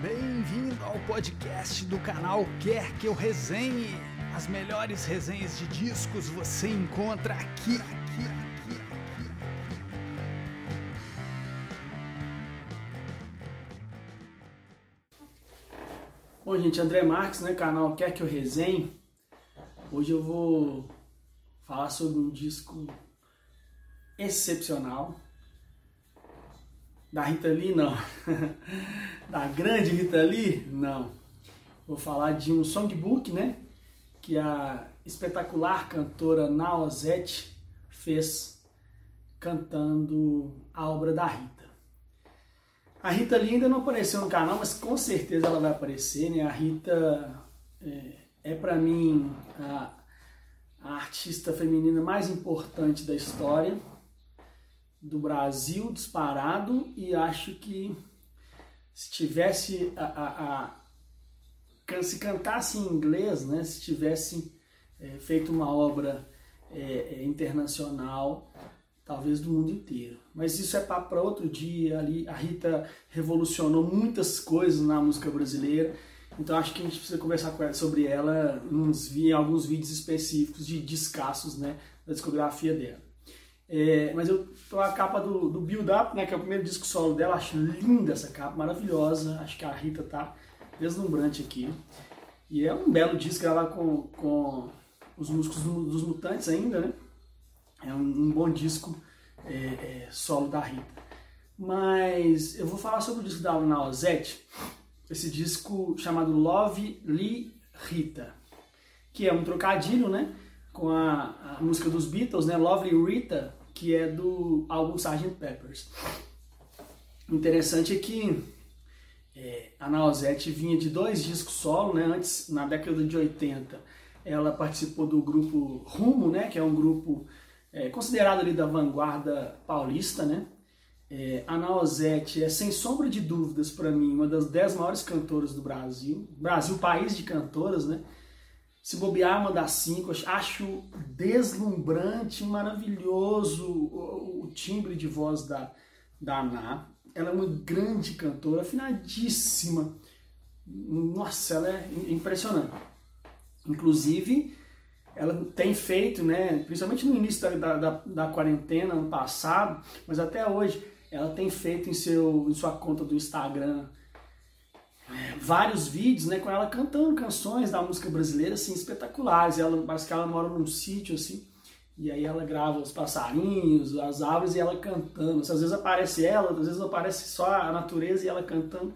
Bem-vindo ao podcast do canal Quer Que Eu Resenhe. As melhores resenhas de discos você encontra aqui, aqui, aqui, aqui. Bom, gente, André Marques, né, canal Quer Que Eu Resenhe. Hoje eu vou falar sobre um disco excepcional. Da Rita Lee, não. da grande Rita Lee, não. Vou falar de um songbook, né? Que a espetacular cantora Naozete fez cantando a obra da Rita. A Rita Lee ainda não apareceu no canal, mas com certeza ela vai aparecer, né? A Rita é, é para mim a, a artista feminina mais importante da história do Brasil disparado e acho que se tivesse a, a, a se cantasse em inglês, né, se tivesse é, feito uma obra é, é, internacional, talvez do mundo inteiro. Mas isso é para outro dia. Ali a Rita revolucionou muitas coisas na música brasileira. Então acho que a gente precisa conversar ela, sobre ela uns, em alguns vídeos específicos de descassos né, da discografia dela. É, mas eu tô a capa do, do Build Up, né, que é o primeiro disco solo dela, acho linda essa capa, maravilhosa. Acho que a Rita tá deslumbrante aqui. E é um belo disco ela com, com os músicos do, dos Mutantes ainda, né? É um, um bom disco é, é, solo da Rita. Mas eu vou falar sobre o disco da Nausete, esse disco chamado Love Lee Rita, que é um trocadilho, né? Com a, a música dos Beatles, né? Lovely Rita, que é do álbum Sgt. Peppers. Interessante é que é, a Nausete vinha de dois discos solo, né? Antes, na década de 80, ela participou do grupo Rumo, né? Que é um grupo é, considerado ali da vanguarda paulista, né? É, a Nausete é, sem sombra de dúvidas, para mim, uma das dez maiores cantoras do Brasil. Brasil, país de cantoras, né? Se bobear, uma das cinco, acho deslumbrante, maravilhoso o, o timbre de voz da, da Ana. Ela é uma grande cantora, afinadíssima. Nossa, ela é impressionante. Inclusive, ela tem feito, né, principalmente no início da, da, da, quarentena, ano passado, mas até hoje, ela tem feito em, seu, em sua conta do Instagram vários vídeos né, com ela cantando canções da música brasileira assim, espetaculares. Ela, parece que ela mora num sítio assim, e aí ela grava os passarinhos, as árvores e ela cantando. Às vezes aparece ela, às vezes aparece só a natureza e ela cantando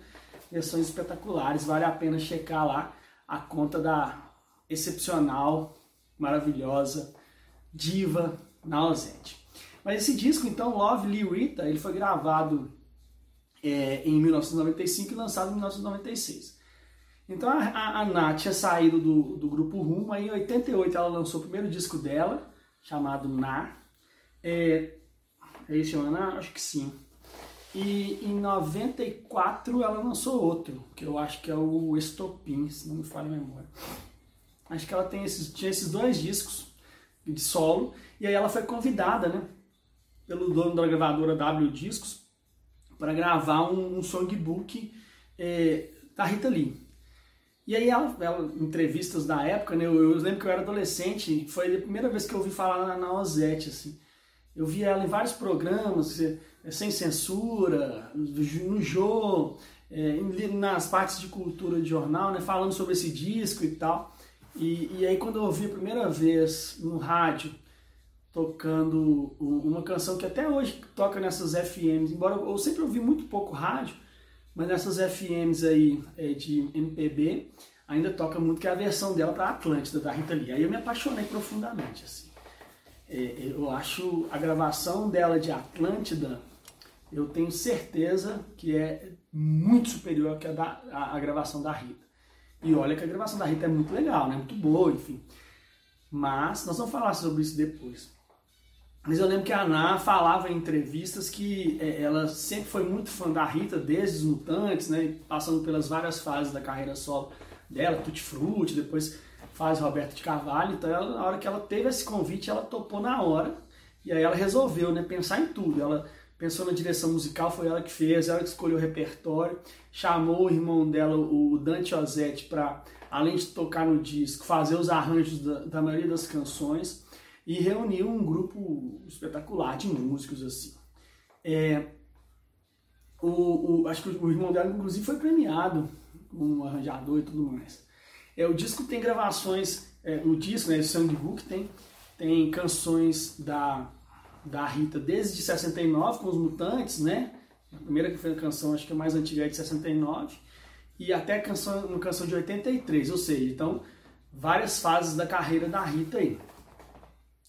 versões espetaculares. Vale a pena checar lá a conta da excepcional, maravilhosa diva na ausente. Mas esse disco, então, Love Lee Rita, ele foi gravado é, em 1995 e lançado em 1996. Então a, a, a Nath tinha saído do, do grupo Rumo, aí em 88 ela lançou o primeiro disco dela, chamado Na. É, é esse ano? Acho que sim. E em 94 ela lançou outro, que eu acho que é o Estopim, se não me falha a memória. Acho que ela tem esses, tinha esses dois discos de solo, e aí ela foi convidada, né, pelo dono da gravadora W Discos para gravar um, um songbook é, da Rita Lee. E aí, ela, ela, entrevistas da época, né, eu, eu, lembro que eu era adolescente, foi a primeira vez que eu ouvi falar na, na assim. Eu vi ela em vários programas, é, sem censura, no Jô, é, nas partes de cultura de jornal, né, falando sobre esse disco e tal. E, e aí, quando eu ouvi a primeira vez no rádio tocando uma canção que até hoje toca nessas FMs, embora eu sempre ouvi muito pouco rádio, mas nessas FMs aí é, de MPB ainda toca muito, que é a versão dela para Atlântida, da Rita Lee. Aí eu me apaixonei profundamente, assim. É, eu acho a gravação dela de Atlântida, eu tenho certeza que é muito superior que a, da, a, a gravação da Rita. E olha que a gravação da Rita é muito legal, né? Muito boa, enfim. Mas nós vamos falar sobre isso depois. Mas eu lembro que a Ana falava em entrevistas que é, ela sempre foi muito fã da Rita, desde os Mutantes, né, passando pelas várias fases da carreira solo dela, Tutti Frutti, depois faz Roberto de Carvalho. Então, ela, na hora que ela teve esse convite, ela topou na hora. E aí ela resolveu né, pensar em tudo. Ela pensou na direção musical, foi ela que fez, ela que escolheu o repertório, chamou o irmão dela, o Dante Ozzetti, para, além de tocar no disco, fazer os arranjos da, da maioria das canções e reuniu um grupo espetacular de músicos assim. É, o, o, acho que o irmão dela, inclusive, foi premiado como arranjador e tudo mais. É, o disco tem gravações, é, o disco, né, o Songbook, tem, tem canções da, da Rita desde 69 com os Mutantes, né? A primeira que foi a canção, acho que a mais antiga é de 69, e até canção, uma canção de 83, ou seja, então várias fases da carreira da Rita aí.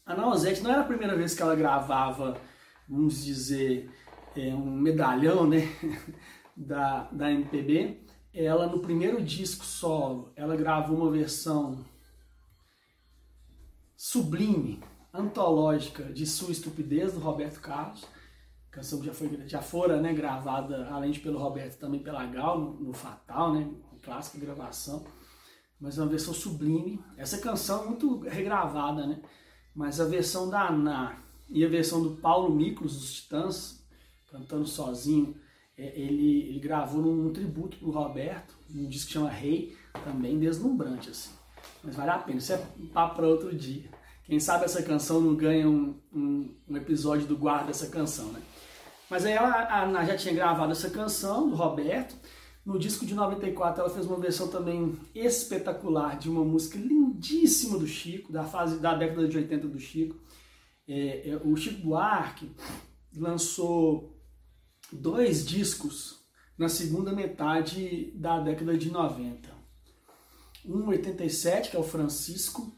A Nausete não era a primeira vez que ela gravava, vamos dizer, é, um medalhão né, da, da MPB. Ela, no primeiro disco solo, ela gravou uma versão sublime, antológica de Sua Estupidez, do Roberto Carlos. A canção já, foi, já fora né, gravada, além de pelo Roberto, também pela Gal, no, no Fatal, né, clássica gravação. Mas é uma versão sublime. Essa canção é muito regravada, né? Mas a versão da Ana e a versão do Paulo Miklos, dos Titãs, cantando sozinho, é, ele, ele gravou num tributo pro Roberto, um disco que chama Rei, também deslumbrante, assim. Mas vale a pena, isso é um papo para outro dia. Quem sabe essa canção não ganha um, um, um episódio do Guarda essa canção, né? Mas aí ela, a Ana já tinha gravado essa canção do Roberto, no disco de 94 ela fez uma versão também espetacular de uma música lindíssima do Chico, da fase da década de 80 do Chico. É, é, o Chico Buarque lançou dois discos na segunda metade da década de 90. Um em 87, que é o Francisco,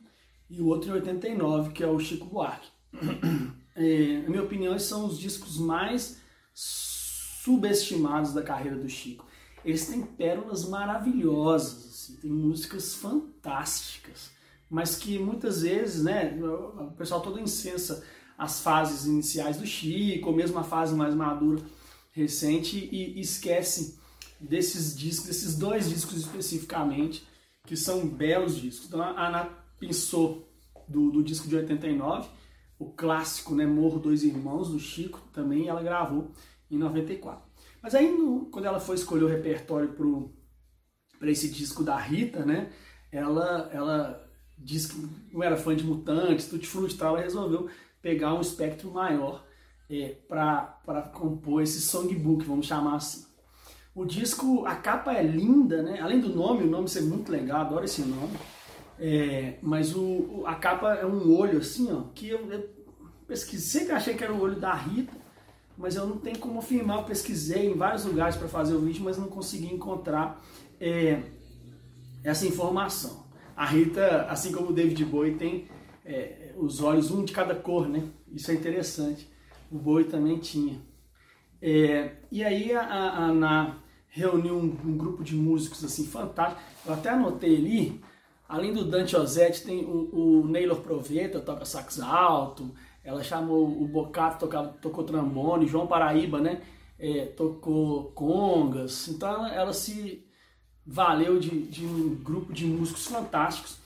e o outro em 89, que é o Chico Buarque. É, na minha opinião, são os discos mais subestimados da carreira do Chico eles têm pérolas maravilhosas, assim, tem músicas fantásticas, mas que muitas vezes, né, o pessoal todo incensa as fases iniciais do Chico, ou mesmo a fase mais madura, recente, e esquece desses discos, desses dois discos especificamente, que são belos discos. Então a Ana pensou do, do disco de 89, o clássico, né, Morro Dois Irmãos, do Chico, também ela gravou em 94. Mas aí, no, quando ela foi escolher o repertório para esse disco da Rita, né? Ela, ela disse que não era fã de Mutantes, Tutti Frutti tal, ela resolveu pegar um espectro maior é, para compor esse songbook, vamos chamar assim. O disco, a capa é linda, né? Além do nome, o nome ser muito legal, adoro esse nome. É, mas o, a capa é um olho assim, ó, que eu, eu pesquisei, sempre achei que era o olho da Rita, mas eu não tenho como afirmar. Eu pesquisei em vários lugares para fazer o vídeo, mas não consegui encontrar é, essa informação. A Rita, assim como o David Bowie, tem é, os olhos um de cada cor, né? Isso é interessante. O Bowie também tinha. É, e aí a, a Ana reuniu um, um, grupo de músicos assim fantástico. Eu até anotei ali, além do Dante Ozzetti, tem o, o Naylor Proveta, toca sax alto, ela chamou o Bocato, tocava, tocou trombone, João Paraíba, né? É, tocou congas. Então ela, ela se valeu de, de, um grupo de músicos fantásticos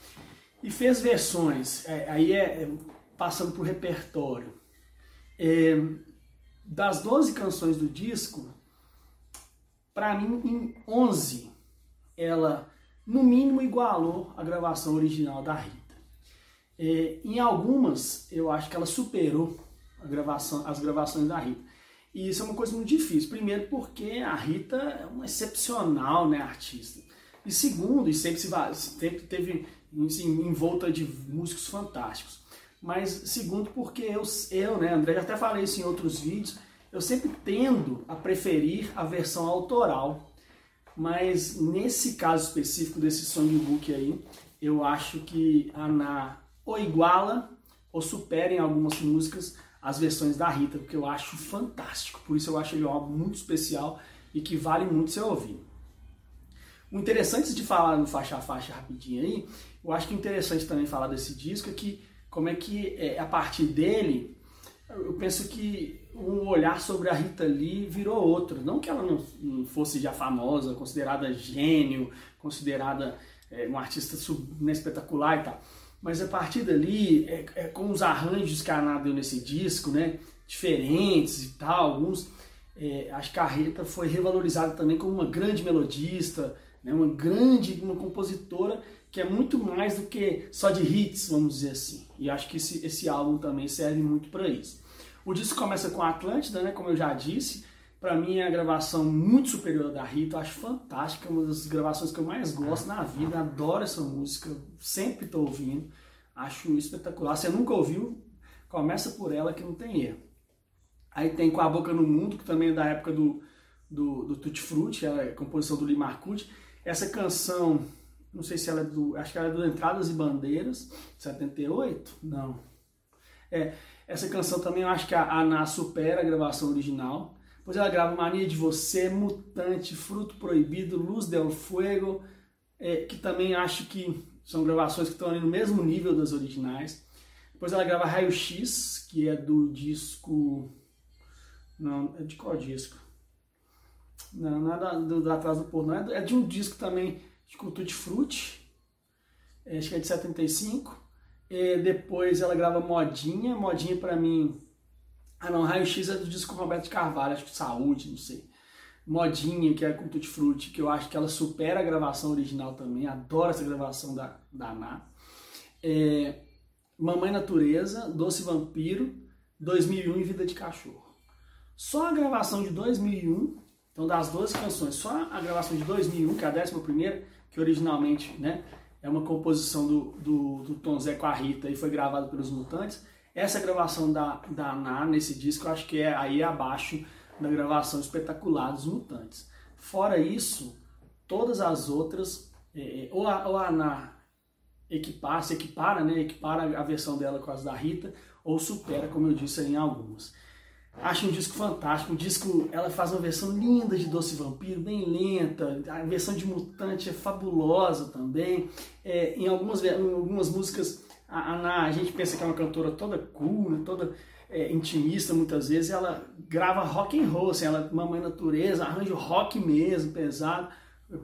e fez versões. É, aí é, é, passando por repertório. É, das 12 canções do disco, para mim, em 11, ela no mínimo igualou a gravação original da Rita. É, em algumas, eu acho que ela superou gravação, as gravações da Rita. E isso é uma coisa muito difícil. Primeiro, porque a Rita é uma excepcional né, artista. E segundo, e sempre, se, sempre teve assim, em volta de músicos fantásticos. Mas segundo, porque eu, eu, né, André, já até falei isso em outros vídeos, eu sempre tendo a preferir a versão autoral. Mas nesse caso específico desse songbook aí, eu acho que a na ou iguala ou supera em algumas músicas as versões da Rita, porque eu acho fantástico. Por isso eu acho ele um álbum muito especial e que vale muito ser ouvido. O interessante de falar no faixa a faixa rapidinho aí, eu acho que é interessante também falar desse disco é que como é que é, a partir dele eu penso que um olhar sobre a Rita Lee virou outro. Não que ela não, fosse já famosa, considerada gênio, considerada é, um artista sub, né, espetacular e tal mas a partir dali, é, é, com os arranjos que a Ana deu nesse disco, né? diferentes e tal, alguns. É, a Rita foi revalorizada também como uma grande melodista, né, uma grande uma compositora que é muito mais do que só de hits, vamos dizer assim. E acho que esse, esse álbum também serve muito para isso. O disco começa com Atlântida, né, como eu já disse. Para mim é a gravação muito superior da Rita, eu acho fantástica, uma das gravações que eu mais gosto na vida, adoro essa música, sempre estou ouvindo, acho espetacular. Você nunca ouviu, começa por ela que não tem erro. Aí tem Com a Boca no Mundo, que também é da época do, do, do Tutti Frutti, é a composição do Lee Marcucci. Essa canção, não sei se ela é do. Acho que ela é do Entradas e Bandeiras, 78? Não. É, essa canção também eu acho que a Ana supera a gravação original. Depois ela grava Mania de Você, Mutante, Fruto Proibido, Luz del Fuego, é, que também acho que são gravações que estão ali no mesmo nível das originais. Depois ela grava Raio X, que é do disco não, é de qual disco? Não, não é da, do, da Atrás do Porto, não. É, é de um disco também de Tutti Frutti. É, acho que é de 75. E depois ela grava Modinha. Modinha pra mim. Ah não, Raio X é do disco Roberto Carvalho, acho que Saúde, não sei. Modinha, que é com Tutti Frutti, que eu acho que ela supera a gravação original também. Adoro essa gravação da, da Ana. É, Mamãe Natureza, Doce Vampiro, 2001 e Vida de Cachorro. Só a gravação de 2001, então das 12 canções, só a gravação de 2001, que é a décima primeira, que originalmente né, é uma composição do, do, do Tom Zé com a Rita e foi gravada pelos Mutantes. Essa gravação da, da Ana nesse disco, eu acho que é aí abaixo da gravação espetacular dos Mutantes. Fora isso, todas as outras, é, é ou, a, ou a Ana equipara, se equipara, né, equipara a versão dela com as da Rita, ou supera, como eu disse em algumas. Acho um disco fantástico. Um disco, ela faz uma versão linda de Doce Vampiro, bem lenta. A versão de Mutante é fabulosa também. É, em, algumas, em algumas músicas, a, a, a, gente pensa que é uma cantora toda cool, toda é, intimista muitas vezes. Ela grava rock and roll, assim, ela Mamãe Natureza, arranja rock mesmo, pesado,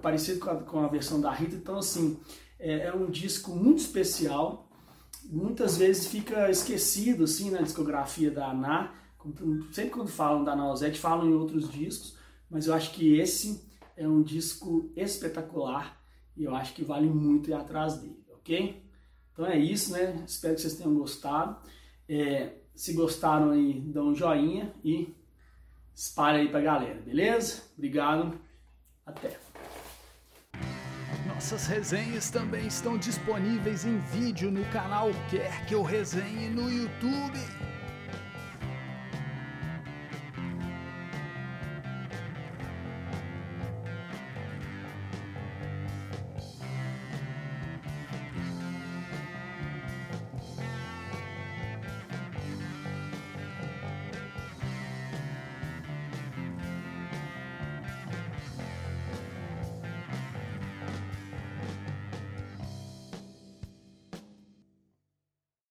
parecido com a, com a versão da Rita. Então, assim, é, é um disco muito especial. Muitas vezes fica esquecido assim na discografia da Ana sempre quando falam da Nausete, falam em outros discos, mas eu acho que esse é um disco espetacular e eu acho que vale muito ir atrás dele, ok? Então é isso, né? Espero que vocês tenham gostado. É, se gostaram aí, dão um joinha e espalha aí pra galera, beleza? Obrigado, até! Nossas resenhas também estão disponíveis em vídeo no canal Quer Que Eu Resenhe no YouTube.